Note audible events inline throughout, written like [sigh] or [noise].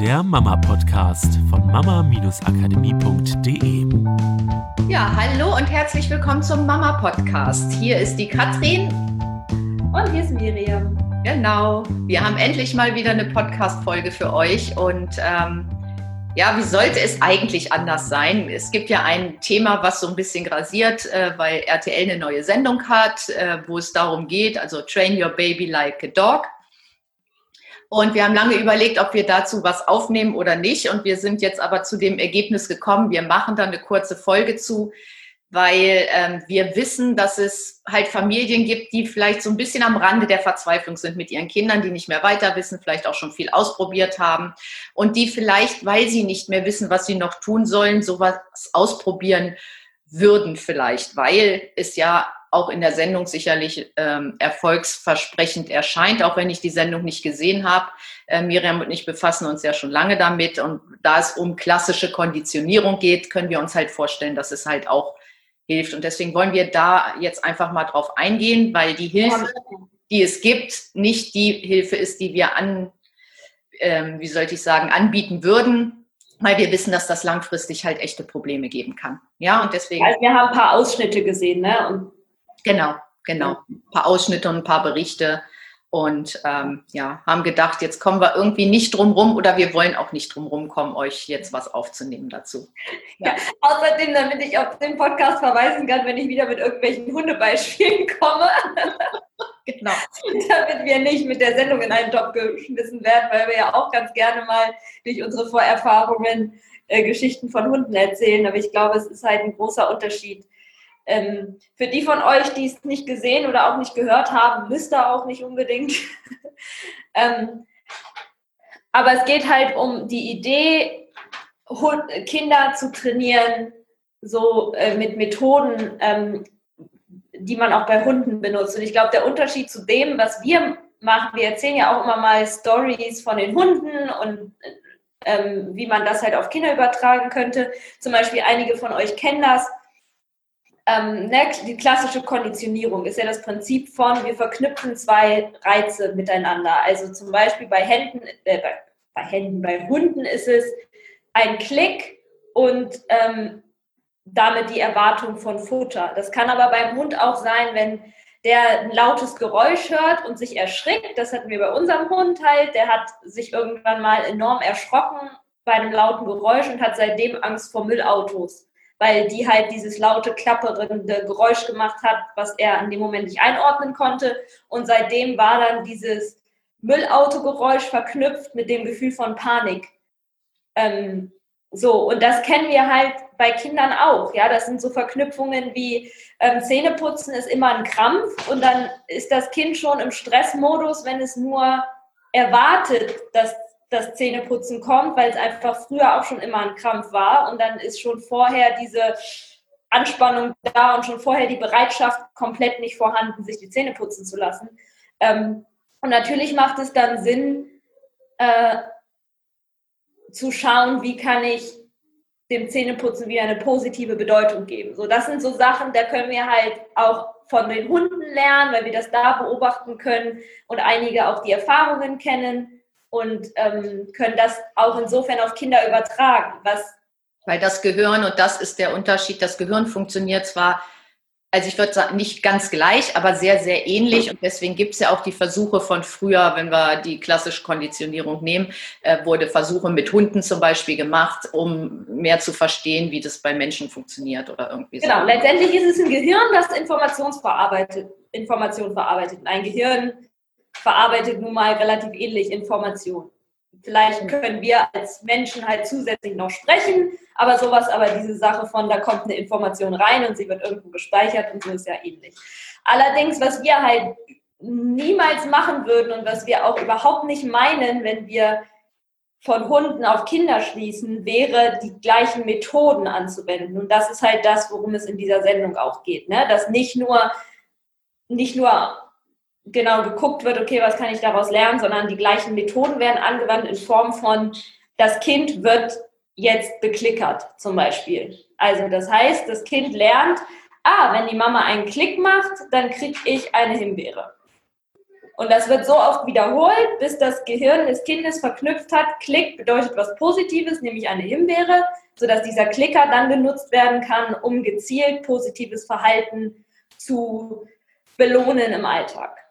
der Mama-Podcast von mama-akademie.de. Ja, hallo und herzlich willkommen zum Mama-Podcast. Hier ist die Katrin. Und hier ist Miriam. Genau. Wir haben endlich mal wieder eine Podcast-Folge für euch und ähm, ja, wie sollte es eigentlich anders sein? Es gibt ja ein Thema, was so ein bisschen grasiert, äh, weil RTL eine neue Sendung hat, äh, wo es darum geht, also Train Your Baby Like a Dog. Und wir haben lange überlegt, ob wir dazu was aufnehmen oder nicht. Und wir sind jetzt aber zu dem Ergebnis gekommen, wir machen da eine kurze Folge zu, weil ähm, wir wissen, dass es halt Familien gibt, die vielleicht so ein bisschen am Rande der Verzweiflung sind mit ihren Kindern, die nicht mehr weiter wissen, vielleicht auch schon viel ausprobiert haben und die vielleicht, weil sie nicht mehr wissen, was sie noch tun sollen, sowas ausprobieren würden vielleicht, weil es ja auch in der Sendung sicherlich ähm, erfolgsversprechend erscheint, auch wenn ich die Sendung nicht gesehen habe. Äh, Miriam und ich befassen uns ja schon lange damit und da es um klassische Konditionierung geht, können wir uns halt vorstellen, dass es halt auch hilft. Und deswegen wollen wir da jetzt einfach mal drauf eingehen, weil die Hilfe, die es gibt, nicht die Hilfe ist, die wir an, ähm, wie sollte ich sagen, anbieten würden, weil wir wissen, dass das langfristig halt echte Probleme geben kann. Ja, und deswegen. Also wir haben ein paar Ausschnitte gesehen, ne? Und genau, genau. Ein paar Ausschnitte und ein paar Berichte und ähm, ja, haben gedacht, jetzt kommen wir irgendwie nicht drum rum oder wir wollen auch nicht drum rumkommen, euch jetzt was aufzunehmen dazu. Ja. [laughs] ja. außerdem, damit ich auf den Podcast verweisen kann, wenn ich wieder mit irgendwelchen Hundebeispielen [laughs] komme. genau. [laughs] damit wir nicht mit der Sendung in einen Job geschmissen werden, weil wir ja auch ganz gerne mal durch unsere Vorerfahrungen äh, Geschichten von Hunden erzählen. Aber ich glaube, es ist halt ein großer Unterschied ähm, für die von euch, die es nicht gesehen oder auch nicht gehört haben, müsst ihr auch nicht unbedingt. [laughs] ähm, aber es geht halt um die Idee, Hund, Kinder zu trainieren, so äh, mit Methoden, ähm, die man auch bei Hunden benutzt. Und ich glaube, der Unterschied zu dem, was wir machen, wir erzählen ja auch immer mal Stories von den Hunden und ähm, wie man das halt auf Kinder übertragen könnte. Zum Beispiel einige von euch kennen das ähm, ne, die klassische Konditionierung ist ja das Prinzip von, wir verknüpfen zwei Reize miteinander. Also zum Beispiel bei Händen, äh, bei, bei, Händen, bei Hunden ist es ein Klick und ähm, damit die Erwartung von Futter. Das kann aber beim Hund auch sein, wenn der ein lautes Geräusch hört und sich erschrickt. Das hatten wir bei unserem Hund halt. Der hat sich irgendwann mal enorm erschrocken bei einem lauten Geräusch und hat seitdem Angst vor Müllautos weil die halt dieses laute, klapperende Geräusch gemacht hat, was er an dem Moment nicht einordnen konnte. Und seitdem war dann dieses Müllautogeräusch verknüpft mit dem Gefühl von Panik. Ähm, so, und das kennen wir halt bei Kindern auch. Ja, das sind so Verknüpfungen wie ähm, Zähneputzen ist immer ein Krampf und dann ist das Kind schon im Stressmodus, wenn es nur erwartet, dass das Zähneputzen kommt, weil es einfach früher auch schon immer ein Krampf war und dann ist schon vorher diese Anspannung da und schon vorher die Bereitschaft komplett nicht vorhanden, sich die Zähne putzen zu lassen. Ähm, und natürlich macht es dann Sinn, äh, zu schauen, wie kann ich dem Zähneputzen wieder eine positive Bedeutung geben. So, das sind so Sachen, da können wir halt auch von den Hunden lernen, weil wir das da beobachten können und einige auch die Erfahrungen kennen und ähm, können das auch insofern auf Kinder übertragen. Was Weil das Gehirn, und das ist der Unterschied, das Gehirn funktioniert zwar, also ich würde sagen, nicht ganz gleich, aber sehr, sehr ähnlich. Und deswegen gibt es ja auch die Versuche von früher, wenn wir die klassische Konditionierung nehmen, äh, wurde Versuche mit Hunden zum Beispiel gemacht, um mehr zu verstehen, wie das bei Menschen funktioniert oder irgendwie genau. so. Genau, letztendlich ist es ein Gehirn, das Informationsverarbeitet, Information verarbeitet. Ein Gehirn verarbeitet nun mal relativ ähnlich Informationen. Vielleicht können wir als Menschen halt zusätzlich noch sprechen, aber sowas, aber diese Sache von, da kommt eine Information rein und sie wird irgendwo gespeichert und so ist ja ähnlich. Allerdings, was wir halt niemals machen würden und was wir auch überhaupt nicht meinen, wenn wir von Hunden auf Kinder schließen, wäre, die gleichen Methoden anzuwenden. Und das ist halt das, worum es in dieser Sendung auch geht. Ne? Dass nicht nur, nicht nur genau geguckt wird, okay, was kann ich daraus lernen, sondern die gleichen Methoden werden angewandt in Form von, das Kind wird jetzt beklickert zum Beispiel. Also das heißt, das Kind lernt, ah, wenn die Mama einen Klick macht, dann kriege ich eine Himbeere. Und das wird so oft wiederholt, bis das Gehirn des Kindes verknüpft hat. Klick bedeutet was Positives, nämlich eine Himbeere, sodass dieser Klicker dann genutzt werden kann, um gezielt positives Verhalten zu belohnen im Alltag.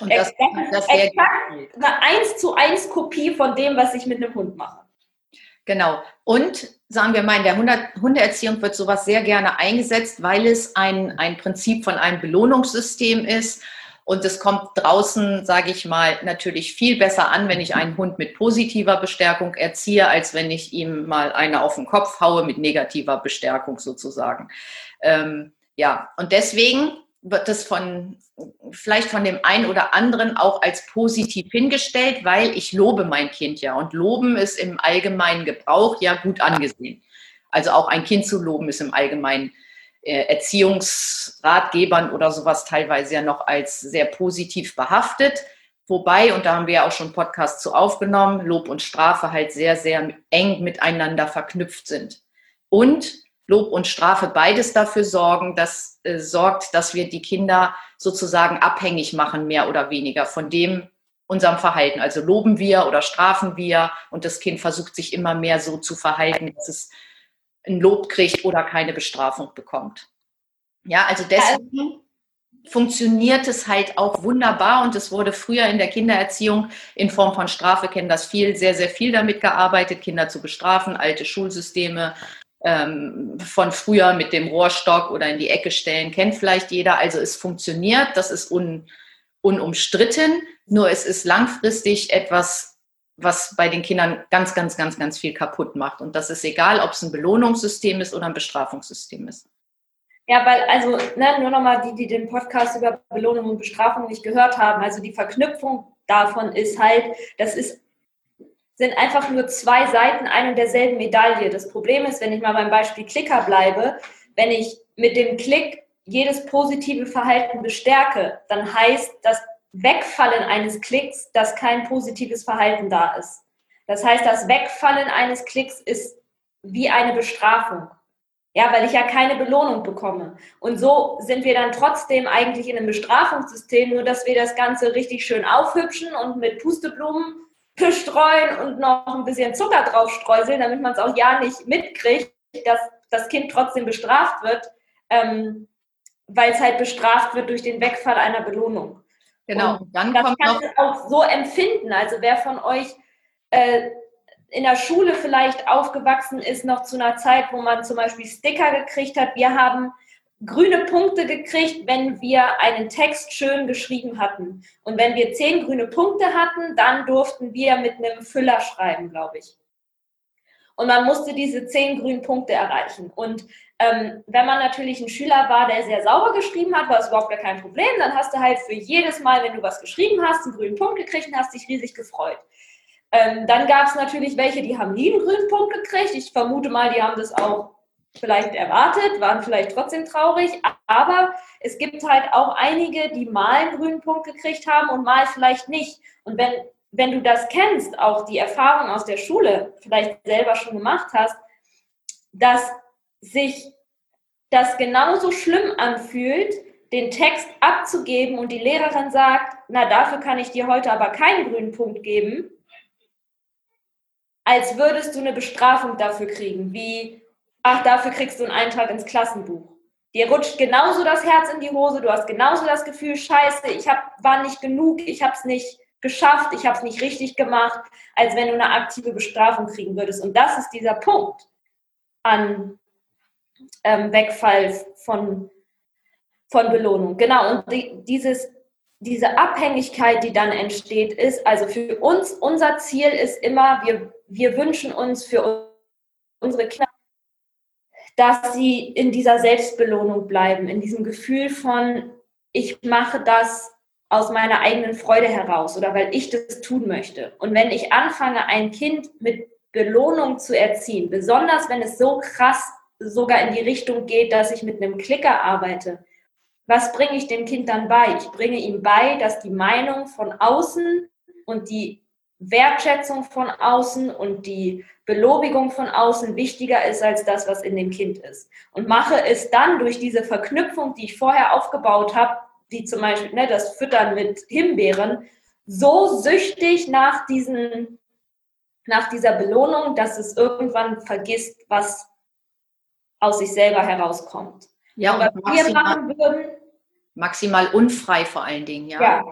Und das, exakt, das exakt eine 1 zu 1 Kopie von dem, was ich mit einem Hund mache. Genau. Und sagen wir mal, in der Hundeerziehung wird sowas sehr gerne eingesetzt, weil es ein, ein Prinzip von einem Belohnungssystem ist. Und es kommt draußen, sage ich mal, natürlich viel besser an, wenn ich einen Hund mit positiver Bestärkung erziehe, als wenn ich ihm mal eine auf den Kopf haue mit negativer Bestärkung sozusagen. Ähm, ja, und deswegen wird das von vielleicht von dem einen oder anderen auch als positiv hingestellt, weil ich lobe mein Kind ja. Und loben ist im allgemeinen Gebrauch ja gut angesehen. Also auch ein Kind zu loben ist im allgemeinen äh, Erziehungsratgebern oder sowas teilweise ja noch als sehr positiv behaftet. Wobei, und da haben wir ja auch schon Podcasts zu aufgenommen, Lob und Strafe halt sehr, sehr eng miteinander verknüpft sind. Und Lob und Strafe beides dafür sorgen, dass äh, sorgt, dass wir die Kinder sozusagen abhängig machen, mehr oder weniger von dem unserem Verhalten. Also loben wir oder strafen wir und das Kind versucht sich immer mehr so zu verhalten, dass es ein Lob kriegt oder keine Bestrafung bekommt. Ja, also deswegen funktioniert es halt auch wunderbar und es wurde früher in der Kindererziehung in Form von Strafe, kennen das viel, sehr, sehr viel damit gearbeitet, Kinder zu bestrafen, alte Schulsysteme, ähm, von früher mit dem Rohrstock oder in die Ecke stellen, kennt vielleicht jeder. Also es funktioniert, das ist un, unumstritten, nur es ist langfristig etwas, was bei den Kindern ganz, ganz, ganz, ganz viel kaputt macht. Und das ist egal, ob es ein Belohnungssystem ist oder ein Bestrafungssystem ist. Ja, weil, also ne, nur nochmal die, die den Podcast über Belohnung und Bestrafung nicht gehört haben. Also die Verknüpfung davon ist halt, das ist sind einfach nur zwei Seiten ein und derselben Medaille. Das Problem ist, wenn ich mal beim Beispiel Klicker bleibe, wenn ich mit dem Klick jedes positive Verhalten bestärke, dann heißt das Wegfallen eines Klicks, dass kein positives Verhalten da ist. Das heißt, das Wegfallen eines Klicks ist wie eine Bestrafung. Ja, weil ich ja keine Belohnung bekomme. Und so sind wir dann trotzdem eigentlich in einem Bestrafungssystem, nur dass wir das Ganze richtig schön aufhübschen und mit Pusteblumen streuen und noch ein bisschen Zucker drauf streuseln, damit man es auch ja nicht mitkriegt, dass das Kind trotzdem bestraft wird, ähm, weil es halt bestraft wird durch den Wegfall einer Belohnung. Genau, und dann das kommt kann noch auch so empfinden. Also wer von euch äh, in der Schule vielleicht aufgewachsen ist, noch zu einer Zeit, wo man zum Beispiel Sticker gekriegt hat. Wir haben grüne Punkte gekriegt, wenn wir einen Text schön geschrieben hatten. Und wenn wir zehn grüne Punkte hatten, dann durften wir mit einem Füller schreiben, glaube ich. Und man musste diese zehn grünen Punkte erreichen. Und ähm, wenn man natürlich ein Schüler war, der sehr sauber geschrieben hat, war es überhaupt gar kein Problem. Dann hast du halt für jedes Mal, wenn du was geschrieben hast, einen grünen Punkt gekriegt und hast dich riesig gefreut. Ähm, dann gab es natürlich welche, die haben nie einen grünen Punkt gekriegt. Ich vermute mal, die haben das auch vielleicht erwartet, waren vielleicht trotzdem traurig, aber es gibt halt auch einige, die mal einen grünen Punkt gekriegt haben und mal vielleicht nicht. Und wenn, wenn du das kennst, auch die Erfahrung aus der Schule vielleicht selber schon gemacht hast, dass sich das genauso schlimm anfühlt, den Text abzugeben und die Lehrerin sagt, na dafür kann ich dir heute aber keinen grünen Punkt geben, als würdest du eine Bestrafung dafür kriegen, wie ach, dafür kriegst du einen Eintrag ins Klassenbuch. Dir rutscht genauso das Herz in die Hose, du hast genauso das Gefühl, scheiße, ich hab, war nicht genug, ich habe es nicht geschafft, ich habe es nicht richtig gemacht, als wenn du eine aktive Bestrafung kriegen würdest. Und das ist dieser Punkt an ähm, Wegfall von, von Belohnung. Genau, und die, dieses, diese Abhängigkeit, die dann entsteht, ist, also für uns, unser Ziel ist immer, wir, wir wünschen uns für unsere Kinder dass sie in dieser Selbstbelohnung bleiben, in diesem Gefühl von, ich mache das aus meiner eigenen Freude heraus oder weil ich das tun möchte. Und wenn ich anfange, ein Kind mit Belohnung zu erziehen, besonders wenn es so krass sogar in die Richtung geht, dass ich mit einem Klicker arbeite, was bringe ich dem Kind dann bei? Ich bringe ihm bei, dass die Meinung von außen und die Wertschätzung von außen und die Belobigung von außen wichtiger ist als das, was in dem Kind ist. Und mache es dann durch diese Verknüpfung, die ich vorher aufgebaut habe, wie zum Beispiel ne, das Füttern mit Himbeeren, so süchtig nach, diesen, nach dieser Belohnung, dass es irgendwann vergisst, was aus sich selber herauskommt. Ja, und, was wir machen würden. Maximal unfrei vor allen Dingen, ja. Ja.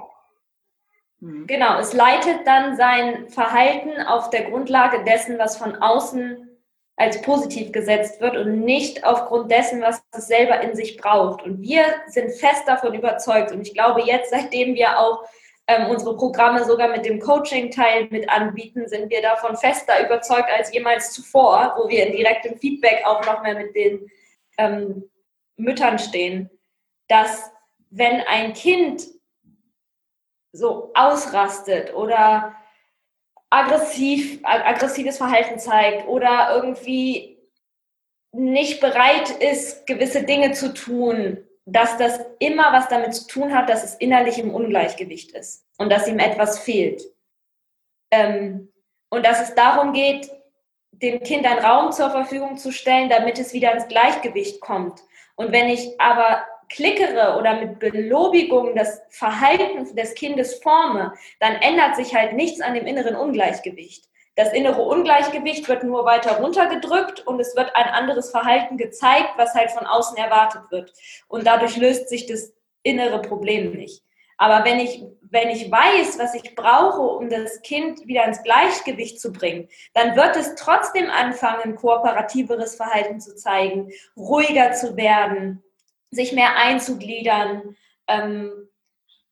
Hm. Genau, es leitet dann sein Verhalten auf der Grundlage dessen, was von außen als positiv gesetzt wird und nicht aufgrund dessen, was es selber in sich braucht. Und wir sind fest davon überzeugt und ich glaube jetzt, seitdem wir auch ähm, unsere Programme sogar mit dem Coaching-Teil mit anbieten, sind wir davon fester überzeugt als jemals zuvor, wo wir in direktem Feedback auch noch mehr mit den ähm, Müttern stehen, dass wenn ein Kind so ausrastet oder aggressiv, aggressives Verhalten zeigt oder irgendwie nicht bereit ist, gewisse Dinge zu tun, dass das immer was damit zu tun hat, dass es innerlich im Ungleichgewicht ist und dass ihm etwas fehlt. Ähm, und dass es darum geht, dem Kind einen Raum zur Verfügung zu stellen, damit es wieder ins Gleichgewicht kommt. Und wenn ich aber klickere oder mit Belobigung das Verhalten des Kindes forme, dann ändert sich halt nichts an dem inneren Ungleichgewicht. Das innere Ungleichgewicht wird nur weiter runtergedrückt und es wird ein anderes Verhalten gezeigt, was halt von außen erwartet wird. Und dadurch löst sich das innere Problem nicht. Aber wenn ich, wenn ich weiß, was ich brauche, um das Kind wieder ins Gleichgewicht zu bringen, dann wird es trotzdem anfangen, kooperativeres Verhalten zu zeigen, ruhiger zu werden, sich mehr einzugliedern, ähm,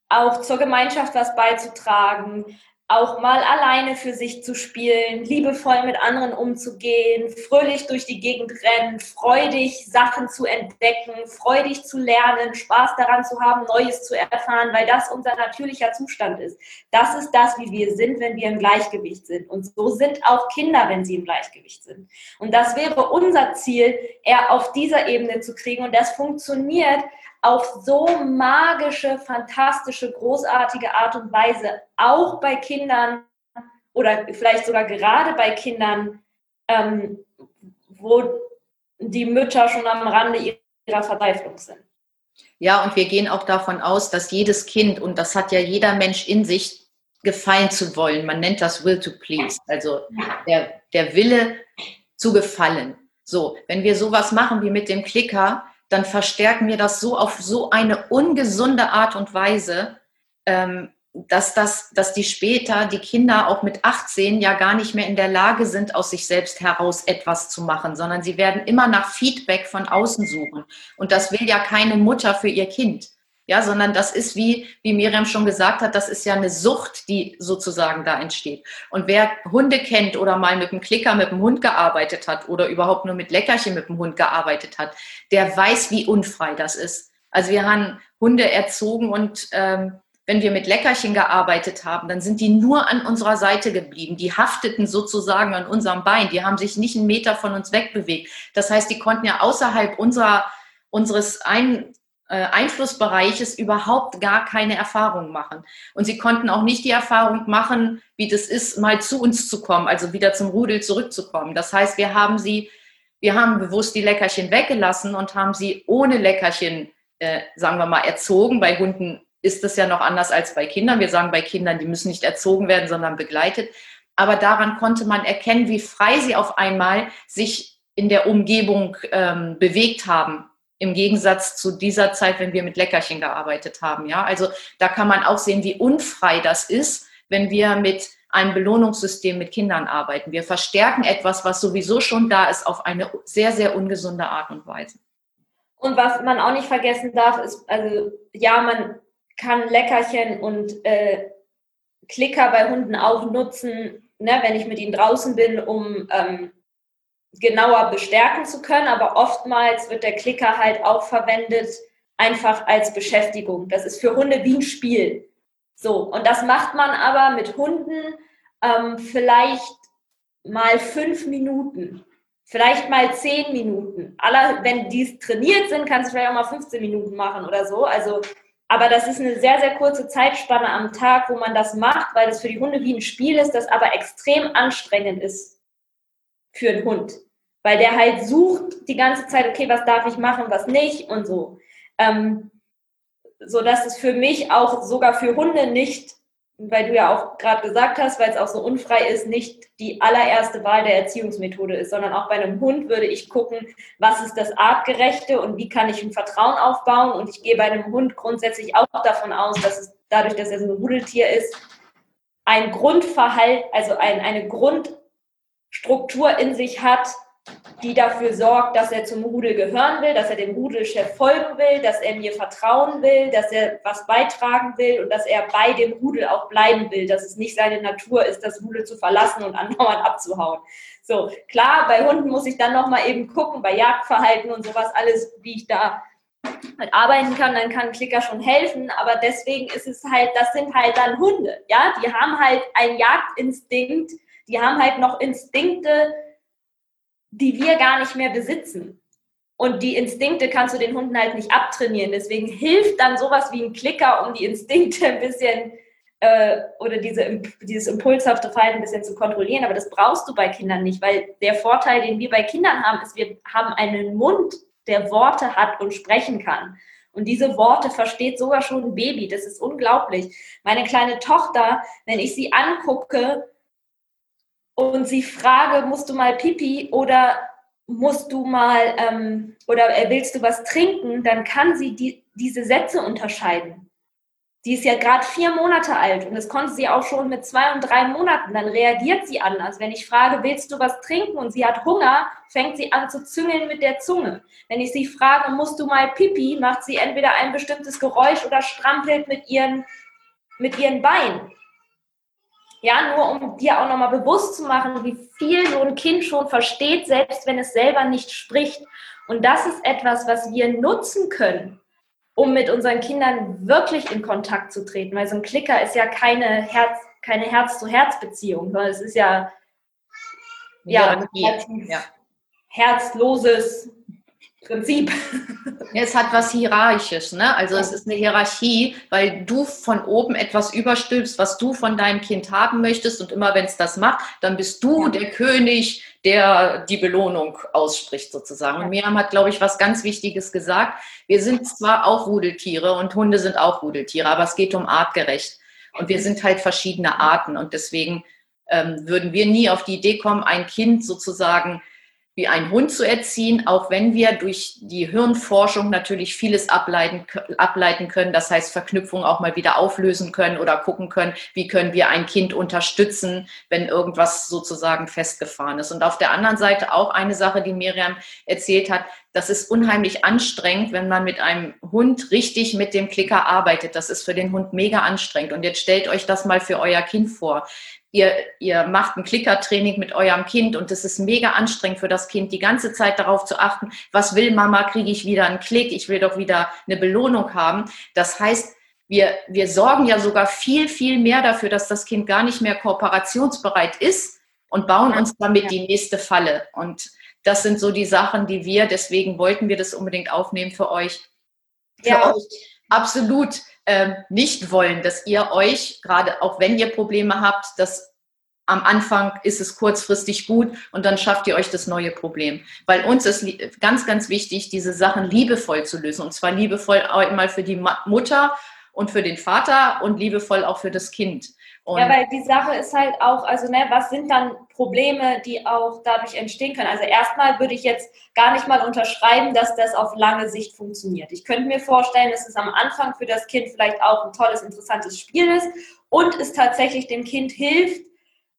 auch zur Gemeinschaft was beizutragen, auch mal alleine für sich zu spielen, liebevoll mit anderen umzugehen, fröhlich durch die Gegend rennen, freudig Sachen zu entdecken, freudig zu lernen, Spaß daran zu haben, Neues zu erfahren, weil das unser natürlicher Zustand ist. Das ist das, wie wir sind, wenn wir im Gleichgewicht sind. Und so sind auch Kinder, wenn sie im Gleichgewicht sind. Und das wäre unser Ziel, eher auf dieser Ebene zu kriegen. Und das funktioniert, auf so magische, fantastische, großartige Art und Weise, auch bei Kindern oder vielleicht sogar gerade bei Kindern, ähm, wo die Mütter schon am Rande ihrer Verzweiflung sind. Ja, und wir gehen auch davon aus, dass jedes Kind, und das hat ja jeder Mensch in sich, gefallen zu wollen. Man nennt das Will to Please, also der, der Wille zu gefallen. So, wenn wir sowas machen wie mit dem Klicker, dann verstärken wir das so auf so eine ungesunde Art und Weise, ähm, dass, das, dass die später, die Kinder auch mit 18 ja gar nicht mehr in der Lage sind, aus sich selbst heraus etwas zu machen, sondern sie werden immer nach Feedback von außen suchen. Und das will ja keine Mutter für ihr Kind. Ja, sondern das ist wie, wie Miriam schon gesagt hat, das ist ja eine Sucht, die sozusagen da entsteht. Und wer Hunde kennt oder mal mit dem Klicker mit dem Hund gearbeitet hat oder überhaupt nur mit Leckerchen mit dem Hund gearbeitet hat, der weiß, wie unfrei das ist. Also wir haben Hunde erzogen und ähm, wenn wir mit Leckerchen gearbeitet haben, dann sind die nur an unserer Seite geblieben. Die hafteten sozusagen an unserem Bein. Die haben sich nicht einen Meter von uns wegbewegt. Das heißt, die konnten ja außerhalb unserer, unseres ein, Einflussbereiches überhaupt gar keine Erfahrung machen. Und sie konnten auch nicht die Erfahrung machen, wie das ist, mal zu uns zu kommen, also wieder zum Rudel zurückzukommen. Das heißt, wir haben sie, wir haben bewusst die Leckerchen weggelassen und haben sie ohne Leckerchen, äh, sagen wir mal, erzogen. Bei Hunden ist das ja noch anders als bei Kindern. Wir sagen bei Kindern, die müssen nicht erzogen werden, sondern begleitet. Aber daran konnte man erkennen, wie frei sie auf einmal sich in der Umgebung ähm, bewegt haben im Gegensatz zu dieser Zeit, wenn wir mit Leckerchen gearbeitet haben. Ja, also da kann man auch sehen, wie unfrei das ist, wenn wir mit einem Belohnungssystem mit Kindern arbeiten. Wir verstärken etwas, was sowieso schon da ist, auf eine sehr, sehr ungesunde Art und Weise. Und was man auch nicht vergessen darf, ist, also ja, man kann Leckerchen und äh, Klicker bei Hunden auch nutzen, ne, wenn ich mit ihnen draußen bin, um ähm, genauer bestärken zu können, aber oftmals wird der Klicker halt auch verwendet einfach als Beschäftigung. Das ist für Hunde wie ein Spiel. So, und das macht man aber mit Hunden ähm, vielleicht mal fünf Minuten, vielleicht mal zehn Minuten. Aller, wenn die trainiert sind, kannst du vielleicht auch mal 15 Minuten machen oder so. Also, aber das ist eine sehr, sehr kurze Zeitspanne am Tag, wo man das macht, weil das für die Hunde wie ein Spiel ist, das aber extrem anstrengend ist für einen Hund weil der halt sucht die ganze Zeit, okay, was darf ich machen, was nicht und so. Ähm, so dass es für mich auch sogar für Hunde nicht, weil du ja auch gerade gesagt hast, weil es auch so unfrei ist, nicht die allererste Wahl der Erziehungsmethode ist, sondern auch bei einem Hund würde ich gucken, was ist das Artgerechte und wie kann ich ein Vertrauen aufbauen. Und ich gehe bei einem Hund grundsätzlich auch davon aus, dass es dadurch, dass er so ein Rudeltier ist, ein Grundverhalt, also ein, eine Grundstruktur in sich hat, die dafür sorgt, dass er zum Rudel gehören will, dass er dem Rudelchef folgen will, dass er mir vertrauen will, dass er was beitragen will und dass er bei dem Rudel auch bleiben will, dass es nicht seine Natur ist, das Rudel zu verlassen und [laughs] andauernd abzuhauen. So, klar, bei Hunden muss ich dann nochmal eben gucken, bei Jagdverhalten und sowas alles, wie ich da halt arbeiten kann, dann kann Klicker schon helfen, aber deswegen ist es halt, das sind halt dann Hunde, ja, die haben halt einen Jagdinstinkt, die haben halt noch Instinkte, die wir gar nicht mehr besitzen. Und die Instinkte kannst du den Hunden halt nicht abtrainieren. Deswegen hilft dann sowas wie ein Klicker, um die Instinkte ein bisschen äh, oder diese, dieses impulshafte Verhalten ein bisschen zu kontrollieren. Aber das brauchst du bei Kindern nicht, weil der Vorteil, den wir bei Kindern haben, ist, wir haben einen Mund, der Worte hat und sprechen kann. Und diese Worte versteht sogar schon ein Baby. Das ist unglaublich. Meine kleine Tochter, wenn ich sie angucke, und sie frage, musst du mal Pipi oder musst du mal ähm, oder äh, willst du was trinken, dann kann sie die, diese Sätze unterscheiden. Die ist ja gerade vier Monate alt und das konnte sie auch schon mit zwei und drei Monaten. Dann reagiert sie anders. Wenn ich frage, willst du was trinken und sie hat Hunger, fängt sie an zu züngeln mit der Zunge. Wenn ich sie frage, musst du mal Pipi, macht sie entweder ein bestimmtes Geräusch oder strampelt mit ihren, mit ihren Beinen. Ja, nur um dir auch nochmal bewusst zu machen, wie viel so ein Kind schon versteht, selbst wenn es selber nicht spricht. Und das ist etwas, was wir nutzen können, um mit unseren Kindern wirklich in Kontakt zu treten. Weil so ein Klicker ist ja keine Herz, keine Herz-zu-Herz-Beziehung, sondern es ist ja, ja, ja. herzloses Prinzip. Es hat was Hierarchisches, ne? Also es ist eine Hierarchie, weil du von oben etwas überstülpst, was du von deinem Kind haben möchtest. Und immer wenn es das macht, dann bist du der König, der die Belohnung ausspricht, sozusagen. Und Miriam hat, glaube ich, was ganz Wichtiges gesagt. Wir sind zwar auch Rudeltiere und Hunde sind auch Rudeltiere, aber es geht um artgerecht. Und wir sind halt verschiedene Arten. Und deswegen ähm, würden wir nie auf die Idee kommen, ein Kind sozusagen wie ein Hund zu erziehen, auch wenn wir durch die Hirnforschung natürlich vieles ableiten, ableiten können. Das heißt, Verknüpfungen auch mal wieder auflösen können oder gucken können, wie können wir ein Kind unterstützen, wenn irgendwas sozusagen festgefahren ist. Und auf der anderen Seite auch eine Sache, die Miriam erzählt hat, das ist unheimlich anstrengend, wenn man mit einem Hund richtig mit dem Klicker arbeitet. Das ist für den Hund mega anstrengend. Und jetzt stellt euch das mal für euer Kind vor ihr, ihr macht ein Klickertraining mit eurem Kind und es ist mega anstrengend für das Kind, die ganze Zeit darauf zu achten, was will Mama, kriege ich wieder einen Klick, ich will doch wieder eine Belohnung haben. Das heißt, wir, wir sorgen ja sogar viel, viel mehr dafür, dass das Kind gar nicht mehr kooperationsbereit ist und bauen uns damit die nächste Falle. Und das sind so die Sachen, die wir, deswegen wollten wir das unbedingt aufnehmen für euch. Für ja. euch absolut ähm, nicht wollen, dass ihr euch, gerade auch wenn ihr Probleme habt, dass am Anfang ist es kurzfristig gut und dann schafft ihr euch das neue Problem. Weil uns ist ganz, ganz wichtig, diese Sachen liebevoll zu lösen. Und zwar liebevoll einmal für die Mutter und für den Vater und liebevoll auch für das Kind. Und ja, weil die Sache ist halt auch, also ne, was sind dann Probleme, die auch dadurch entstehen können? Also erstmal würde ich jetzt gar nicht mal unterschreiben, dass das auf lange Sicht funktioniert. Ich könnte mir vorstellen, dass es am Anfang für das Kind vielleicht auch ein tolles, interessantes Spiel ist und es tatsächlich dem Kind hilft,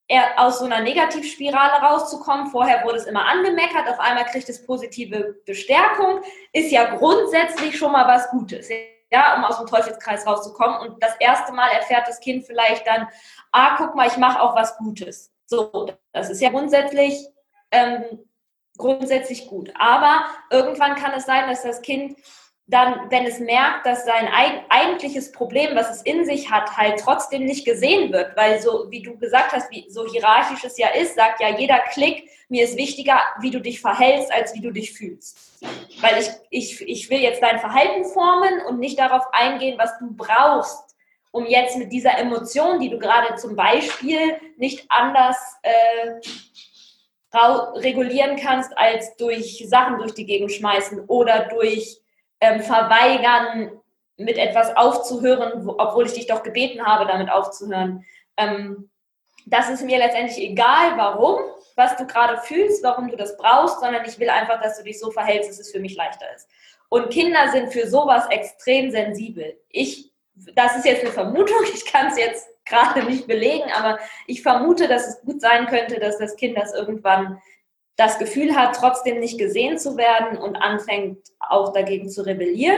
er aus so einer Negativspirale rauszukommen. Vorher wurde es immer angemeckert, auf einmal kriegt es positive Bestärkung, ist ja grundsätzlich schon mal was Gutes ja, um aus dem Teufelskreis rauszukommen. Und das erste Mal erfährt das Kind vielleicht dann, ah, guck mal, ich mache auch was Gutes. So, das ist ja grundsätzlich, ähm, grundsätzlich gut. Aber irgendwann kann es sein, dass das Kind dann, wenn es merkt, dass sein eigentliches Problem, was es in sich hat, halt trotzdem nicht gesehen wird, weil so, wie du gesagt hast, wie so hierarchisch es ja ist, sagt ja jeder Klick, mir ist wichtiger, wie du dich verhältst, als wie du dich fühlst. Weil ich, ich, ich will jetzt dein Verhalten formen und nicht darauf eingehen, was du brauchst, um jetzt mit dieser Emotion, die du gerade zum Beispiel nicht anders äh, regulieren kannst, als durch Sachen durch die Gegend schmeißen oder durch ähm, verweigern, mit etwas aufzuhören, wo, obwohl ich dich doch gebeten habe, damit aufzuhören. Ähm, das ist mir letztendlich egal, warum, was du gerade fühlst, warum du das brauchst, sondern ich will einfach, dass du dich so verhältst, dass es für mich leichter ist. Und Kinder sind für sowas extrem sensibel. Ich, das ist jetzt eine Vermutung, [laughs] ich kann es jetzt gerade nicht belegen, aber ich vermute, dass es gut sein könnte, dass das Kind das irgendwann das Gefühl hat, trotzdem nicht gesehen zu werden und anfängt auch dagegen zu rebellieren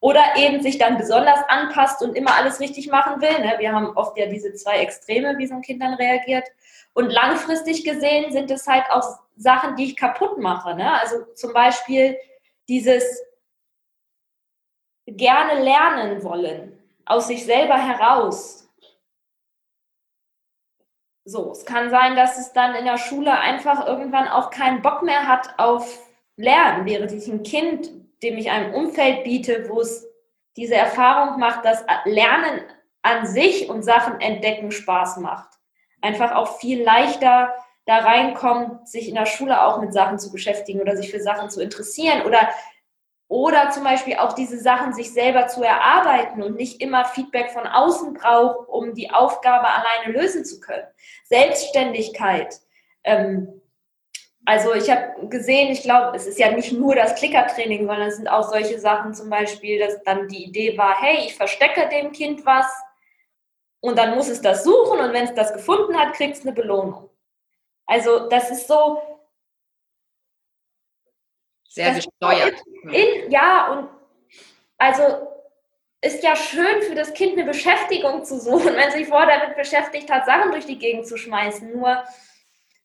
oder eben sich dann besonders anpasst und immer alles richtig machen will. Ne? Wir haben oft ja diese zwei Extreme, wie so ein Kind dann reagiert. Und langfristig gesehen sind es halt auch Sachen, die ich kaputt mache. Ne? Also zum Beispiel dieses gerne lernen wollen, aus sich selber heraus. So, es kann sein, dass es dann in der Schule einfach irgendwann auch keinen Bock mehr hat auf Lernen, während ich ein Kind, dem ich ein Umfeld biete, wo es diese Erfahrung macht, dass Lernen an sich und Sachen entdecken Spaß macht. Einfach auch viel leichter da reinkommt, sich in der Schule auch mit Sachen zu beschäftigen oder sich für Sachen zu interessieren oder oder zum Beispiel auch diese Sachen sich selber zu erarbeiten und nicht immer Feedback von außen braucht, um die Aufgabe alleine lösen zu können. Selbstständigkeit. Ähm, also ich habe gesehen, ich glaube, es ist ja nicht nur das Klickertraining, sondern es sind auch solche Sachen zum Beispiel, dass dann die Idee war, hey, ich verstecke dem Kind was und dann muss es das suchen und wenn es das gefunden hat, kriegt es eine Belohnung. Also das ist so, sehr gesteuert. In, ja, und also ist ja schön für das Kind eine Beschäftigung zu suchen, wenn sich vorher damit beschäftigt hat, Sachen durch die Gegend zu schmeißen. Nur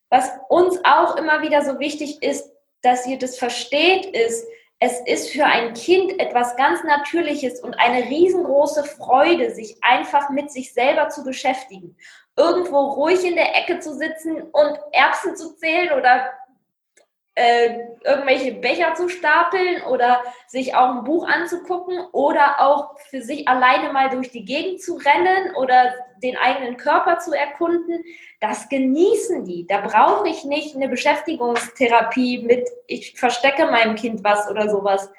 was uns auch immer wieder so wichtig ist, dass ihr das versteht, ist, es ist für ein Kind etwas ganz Natürliches und eine riesengroße Freude, sich einfach mit sich selber zu beschäftigen. Irgendwo ruhig in der Ecke zu sitzen und Erbsen zu zählen oder äh, irgendwelche Becher zu stapeln oder sich auch ein Buch anzugucken oder auch für sich alleine mal durch die Gegend zu rennen oder den eigenen Körper zu erkunden, das genießen die. Da brauche ich nicht eine Beschäftigungstherapie mit, ich verstecke meinem Kind was oder sowas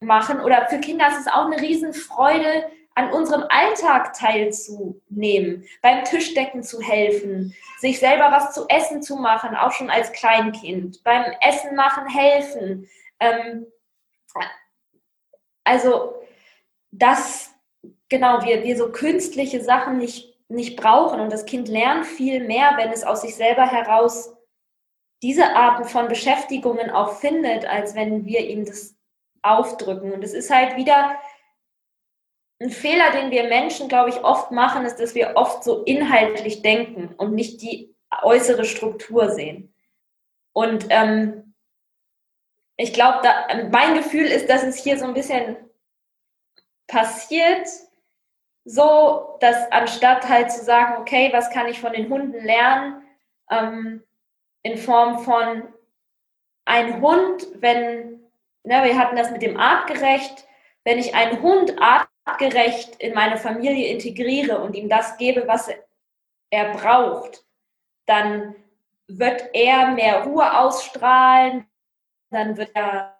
machen. Oder für Kinder ist es auch eine Riesenfreude, an unserem Alltag teilzunehmen, beim Tischdecken zu helfen, sich selber was zu essen zu machen, auch schon als Kleinkind, beim Essen machen helfen. Ähm, also, dass genau wir, wir so künstliche Sachen nicht, nicht brauchen und das Kind lernt viel mehr, wenn es aus sich selber heraus diese Arten von Beschäftigungen auch findet, als wenn wir ihm das aufdrücken. Und es ist halt wieder ein Fehler, den wir Menschen, glaube ich, oft machen, ist, dass wir oft so inhaltlich denken und nicht die äußere Struktur sehen. Und ähm, ich glaube, mein Gefühl ist, dass es hier so ein bisschen passiert, so, dass anstatt halt zu sagen, okay, was kann ich von den Hunden lernen, ähm, in Form von ein Hund, wenn, ne, wir hatten das mit dem artgerecht, wenn ich einen Hund art artgerecht in meine Familie integriere und ihm das gebe, was er braucht, dann wird er mehr Ruhe ausstrahlen, dann wird er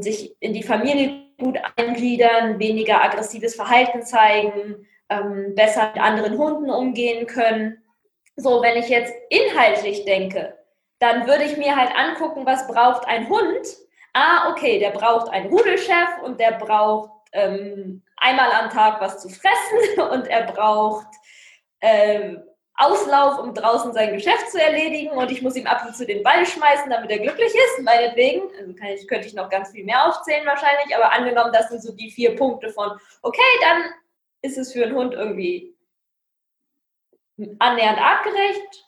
sich in die Familie gut eingliedern, weniger aggressives Verhalten zeigen, ähm, besser mit anderen Hunden umgehen können. So, wenn ich jetzt inhaltlich denke, dann würde ich mir halt angucken, was braucht ein Hund. Ah, okay, der braucht einen Rudelchef und der braucht ähm, einmal am Tag was zu fressen [laughs] und er braucht ähm, Auslauf, um draußen sein Geschäft zu erledigen und ich muss ihm ab und zu den Ball schmeißen, damit er glücklich ist, meinetwegen. Also ich, könnte ich noch ganz viel mehr aufzählen wahrscheinlich, aber angenommen, das sind so die vier Punkte von, okay, dann ist es für einen Hund irgendwie annähernd artgerecht.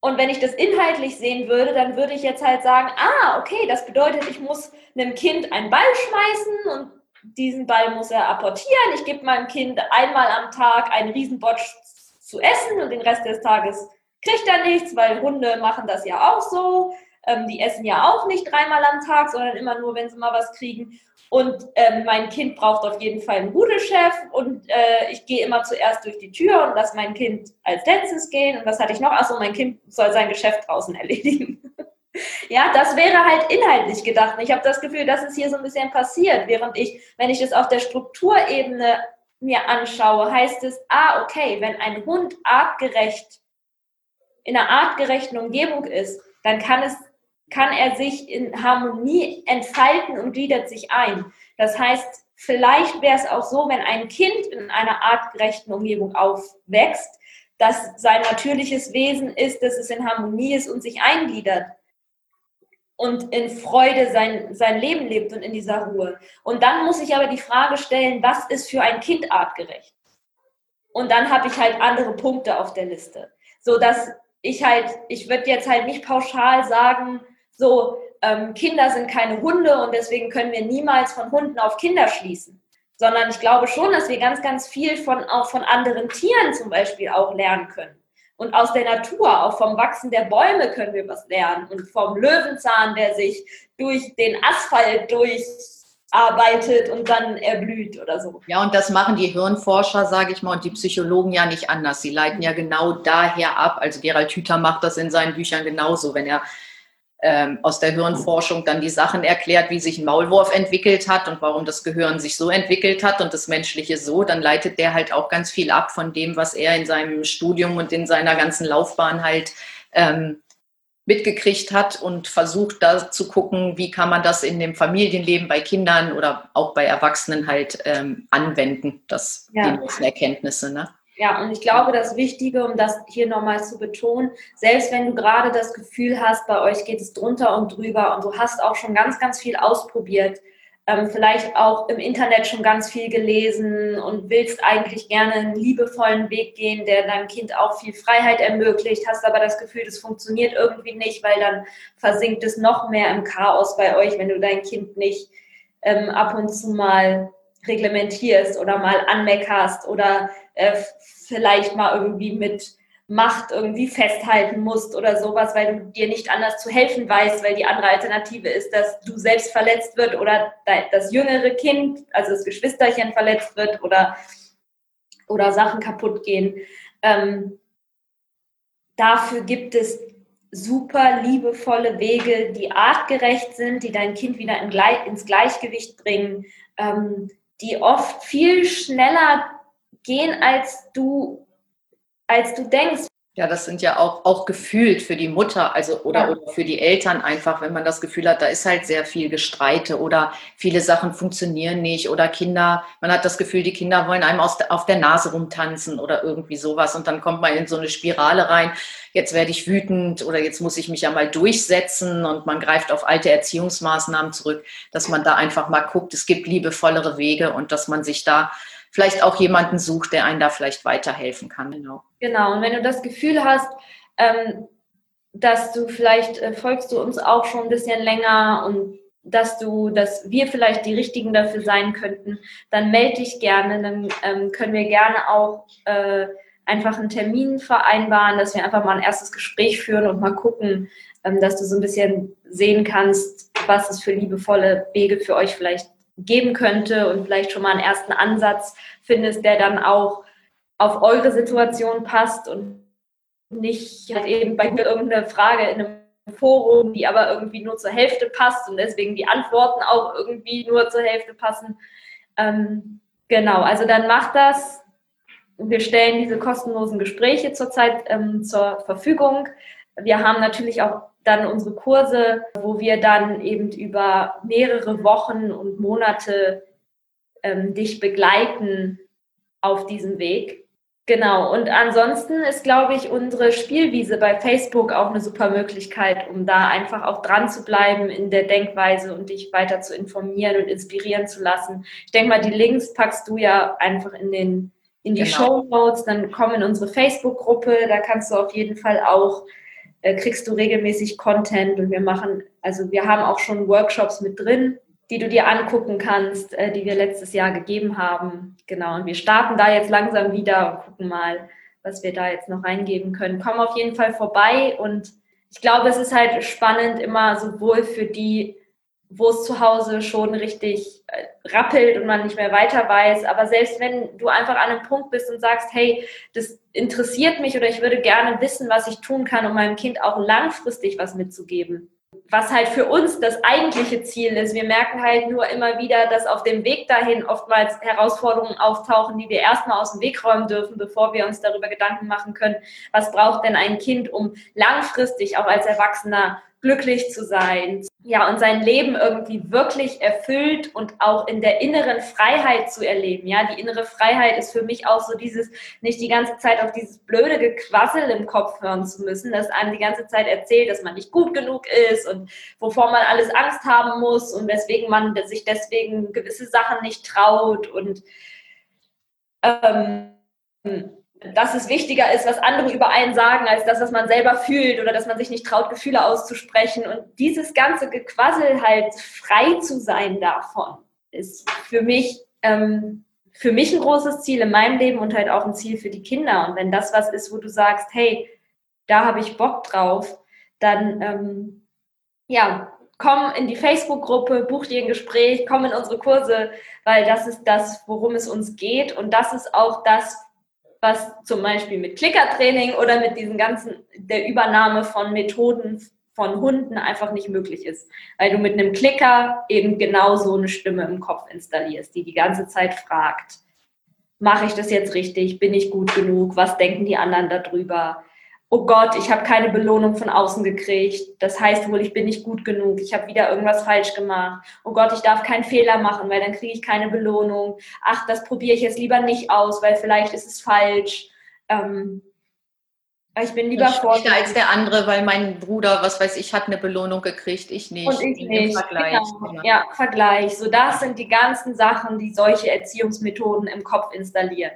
Und wenn ich das inhaltlich sehen würde, dann würde ich jetzt halt sagen, ah, okay, das bedeutet, ich muss einem Kind einen Ball schmeißen und diesen Ball muss er apportieren. Ich gebe meinem Kind einmal am Tag einen Riesenbotsch zu essen und den Rest des Tages kriegt er nichts, weil Hunde machen das ja auch so. Ähm, die essen ja auch nicht dreimal am Tag, sondern immer nur, wenn sie mal was kriegen. Und ähm, mein Kind braucht auf jeden Fall einen Rudelchef und äh, ich gehe immer zuerst durch die Tür und lasse mein Kind als letztes gehen. Und was hatte ich noch? Achso, mein Kind soll sein Geschäft draußen [laughs] erledigen. Ja, das wäre halt inhaltlich gedacht. ich habe das Gefühl, dass es hier so ein bisschen passiert, während ich, wenn ich das auf der Strukturebene mir anschaue, heißt es, ah, okay, wenn ein Hund artgerecht in einer artgerechten Umgebung ist, dann kann es kann er sich in Harmonie entfalten und gliedert sich ein. Das heißt, vielleicht wäre es auch so, wenn ein Kind in einer artgerechten Umgebung aufwächst, dass sein natürliches Wesen ist, dass es in Harmonie ist und sich eingliedert und in Freude sein, sein Leben lebt und in dieser Ruhe. Und dann muss ich aber die Frage stellen, was ist für ein Kind artgerecht? Und dann habe ich halt andere Punkte auf der Liste. So dass ich halt, ich würde jetzt halt nicht pauschal sagen, so, ähm, Kinder sind keine Hunde und deswegen können wir niemals von Hunden auf Kinder schließen. Sondern ich glaube schon, dass wir ganz, ganz viel von, auch von anderen Tieren zum Beispiel auch lernen können. Und aus der Natur, auch vom Wachsen der Bäume können wir was lernen. Und vom Löwenzahn, der sich durch den Asphalt durcharbeitet und dann erblüht oder so. Ja, und das machen die Hirnforscher, sage ich mal, und die Psychologen ja nicht anders. Sie leiten ja genau daher ab. Also Gerald Hüther macht das in seinen Büchern genauso. Wenn er ähm, aus der Hirnforschung dann die Sachen erklärt, wie sich ein Maulwurf entwickelt hat und warum das Gehirn sich so entwickelt hat und das Menschliche so, dann leitet der halt auch ganz viel ab von dem, was er in seinem Studium und in seiner ganzen Laufbahn halt ähm, mitgekriegt hat und versucht da zu gucken, wie kann man das in dem Familienleben bei Kindern oder auch bei Erwachsenen halt ähm, anwenden, das ja. die neuesten Erkenntnisse. Ne? Ja, und ich glaube, das Wichtige, um das hier nochmal zu betonen, selbst wenn du gerade das Gefühl hast, bei euch geht es drunter und drüber und du hast auch schon ganz, ganz viel ausprobiert, ähm, vielleicht auch im Internet schon ganz viel gelesen und willst eigentlich gerne einen liebevollen Weg gehen, der deinem Kind auch viel Freiheit ermöglicht, hast aber das Gefühl, das funktioniert irgendwie nicht, weil dann versinkt es noch mehr im Chaos bei euch, wenn du dein Kind nicht ähm, ab und zu mal reglementierst oder mal anmeckerst oder äh, vielleicht mal irgendwie mit Macht irgendwie festhalten musst oder sowas, weil du dir nicht anders zu helfen weißt, weil die andere Alternative ist, dass du selbst verletzt wird oder das jüngere Kind, also das Geschwisterchen verletzt wird oder, oder Sachen kaputt gehen. Ähm, dafür gibt es super liebevolle Wege, die artgerecht sind, die dein Kind wieder in, ins Gleichgewicht bringen, ähm, die oft viel schneller gehen, als du, als du denkst. Ja, das sind ja auch, auch gefühlt für die Mutter, also oder, ja. oder für die Eltern einfach, wenn man das Gefühl hat, da ist halt sehr viel Gestreite oder viele Sachen funktionieren nicht oder Kinder, man hat das Gefühl, die Kinder wollen einem aus, auf der Nase rumtanzen oder irgendwie sowas und dann kommt man in so eine Spirale rein, jetzt werde ich wütend oder jetzt muss ich mich ja mal durchsetzen und man greift auf alte Erziehungsmaßnahmen zurück, dass man da einfach mal guckt, es gibt liebevollere Wege und dass man sich da vielleicht auch jemanden sucht, der einen da vielleicht weiterhelfen kann. Genau. Genau. Und wenn du das Gefühl hast, ähm, dass du vielleicht äh, folgst du uns auch schon ein bisschen länger und dass du, dass wir vielleicht die Richtigen dafür sein könnten, dann melde dich gerne. Dann ähm, können wir gerne auch äh, einfach einen Termin vereinbaren, dass wir einfach mal ein erstes Gespräch führen und mal gucken, ähm, dass du so ein bisschen sehen kannst, was es für liebevolle Wege für euch vielleicht geben könnte und vielleicht schon mal einen ersten Ansatz findest, der dann auch auf eure Situation passt und nicht halt eben bei irgendeiner Frage in einem Forum, die aber irgendwie nur zur Hälfte passt und deswegen die Antworten auch irgendwie nur zur Hälfte passen. Ähm, genau, also dann macht das. Wir stellen diese kostenlosen Gespräche zurzeit ähm, zur Verfügung. Wir haben natürlich auch dann unsere Kurse, wo wir dann eben über mehrere Wochen und Monate ähm, dich begleiten auf diesem Weg. Genau, und ansonsten ist, glaube ich, unsere Spielwiese bei Facebook auch eine super Möglichkeit, um da einfach auch dran zu bleiben in der Denkweise und dich weiter zu informieren und inspirieren zu lassen. Ich denke mal, die Links packst du ja einfach in, den, in die genau. Show Notes, dann komm in unsere Facebook-Gruppe, da kannst du auf jeden Fall auch äh, kriegst du regelmäßig Content und wir machen, also wir haben auch schon Workshops mit drin, die du dir angucken kannst, äh, die wir letztes Jahr gegeben haben. Genau, und wir starten da jetzt langsam wieder und gucken mal, was wir da jetzt noch reingeben können. Komm auf jeden Fall vorbei und ich glaube, es ist halt spannend immer sowohl für die wo es zu Hause schon richtig äh, rappelt und man nicht mehr weiter weiß. Aber selbst wenn du einfach an einem Punkt bist und sagst, hey, das interessiert mich oder ich würde gerne wissen, was ich tun kann, um meinem Kind auch langfristig was mitzugeben, was halt für uns das eigentliche Ziel ist. Wir merken halt nur immer wieder, dass auf dem Weg dahin oftmals Herausforderungen auftauchen, die wir erstmal aus dem Weg räumen dürfen, bevor wir uns darüber Gedanken machen können, was braucht denn ein Kind, um langfristig auch als Erwachsener glücklich zu sein, ja, und sein Leben irgendwie wirklich erfüllt und auch in der inneren Freiheit zu erleben. Ja, die innere Freiheit ist für mich auch so dieses, nicht die ganze Zeit auf dieses blöde Gequassel im Kopf hören zu müssen, das einem die ganze Zeit erzählt, dass man nicht gut genug ist und wovor man alles Angst haben muss und weswegen man sich deswegen gewisse Sachen nicht traut und ähm, dass es wichtiger ist, was andere über einen sagen, als das, was man selber fühlt oder dass man sich nicht traut, Gefühle auszusprechen. Und dieses ganze Gequassel halt frei zu sein davon, ist für mich, ähm, für mich ein großes Ziel in meinem Leben und halt auch ein Ziel für die Kinder. Und wenn das was ist, wo du sagst, hey, da habe ich Bock drauf, dann ähm, ja, komm in die Facebook-Gruppe, buch dir ein Gespräch, komm in unsere Kurse, weil das ist das, worum es uns geht. Und das ist auch das, was zum Beispiel mit Klickertraining oder mit diesen ganzen, der Übernahme von Methoden von Hunden einfach nicht möglich ist, weil du mit einem Klicker eben genau so eine Stimme im Kopf installierst, die die ganze Zeit fragt, mache ich das jetzt richtig, bin ich gut genug, was denken die anderen darüber, oh Gott, ich habe keine Belohnung von außen gekriegt. Das heißt wohl, ich bin nicht gut genug. Ich habe wieder irgendwas falsch gemacht. Oh Gott, ich darf keinen Fehler machen, weil dann kriege ich keine Belohnung. Ach, das probiere ich jetzt lieber nicht aus, weil vielleicht ist es falsch. Ähm, ich bin lieber vor als der andere, weil mein Bruder, was weiß ich, hat eine Belohnung gekriegt, ich nicht. Und ich nicht. Vergleich. Genau. Ja, Vergleich. So, das sind die ganzen Sachen, die solche Erziehungsmethoden im Kopf installieren.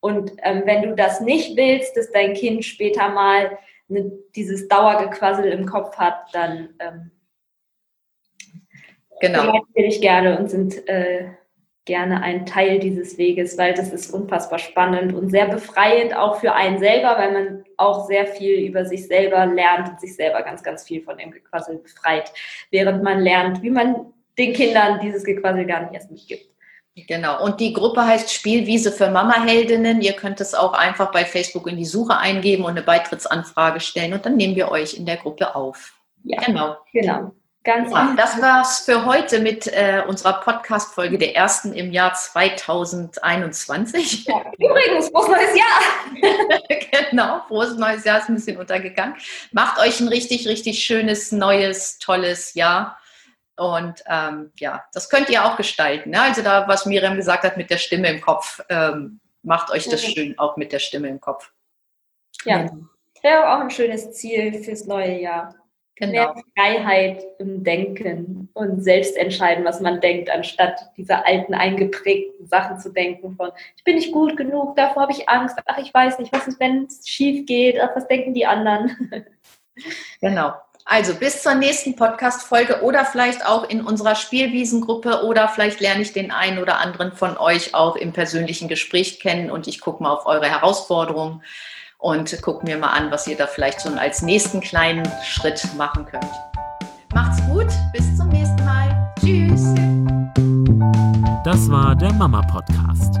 Und ähm, wenn du das nicht willst, dass dein Kind später mal ne, dieses Dauergequassel im Kopf hat, dann ähm, genau. wir dich gerne und sind äh, gerne ein Teil dieses Weges, weil das ist unfassbar spannend und sehr befreiend auch für einen selber, weil man auch sehr viel über sich selber lernt und sich selber ganz, ganz viel von dem Gequassel befreit, während man lernt, wie man den Kindern dieses Gequassel gar nicht erst mitgibt. Genau. Und die Gruppe heißt Spielwiese für Mama-Heldinnen. Ihr könnt es auch einfach bei Facebook in die Suche eingeben und eine Beitrittsanfrage stellen und dann nehmen wir euch in der Gruppe auf. Ja, genau. Genau. Ganz ja, das war's für heute mit äh, unserer Podcast-Folge der ersten im Jahr 2021. Ja, übrigens, frohes neues Jahr! [laughs] genau, frohes neues Jahr ist ein bisschen untergegangen. Macht euch ein richtig, richtig schönes, neues, tolles Jahr. Und ähm, ja, das könnt ihr auch gestalten. Ne? Also da, was Miriam gesagt hat mit der Stimme im Kopf, ähm, macht euch das mhm. schön auch mit der Stimme im Kopf. Ja, wäre auch ein schönes Ziel fürs neue Jahr. Genau. Mehr Freiheit im Denken und selbst entscheiden, was man denkt, anstatt diese alten eingeprägten Sachen zu denken von, ich bin nicht gut genug, davor habe ich Angst, ach, ich weiß nicht, was ist, wenn es schief geht, ach, was denken die anderen? [laughs] Genau. Also bis zur nächsten Podcast-Folge oder vielleicht auch in unserer Spielwiesengruppe oder vielleicht lerne ich den einen oder anderen von euch auch im persönlichen Gespräch kennen und ich gucke mal auf eure Herausforderungen und gucke mir mal an, was ihr da vielleicht schon als nächsten kleinen Schritt machen könnt. Macht's gut, bis zum nächsten Mal. Tschüss. Das war der Mama Podcast,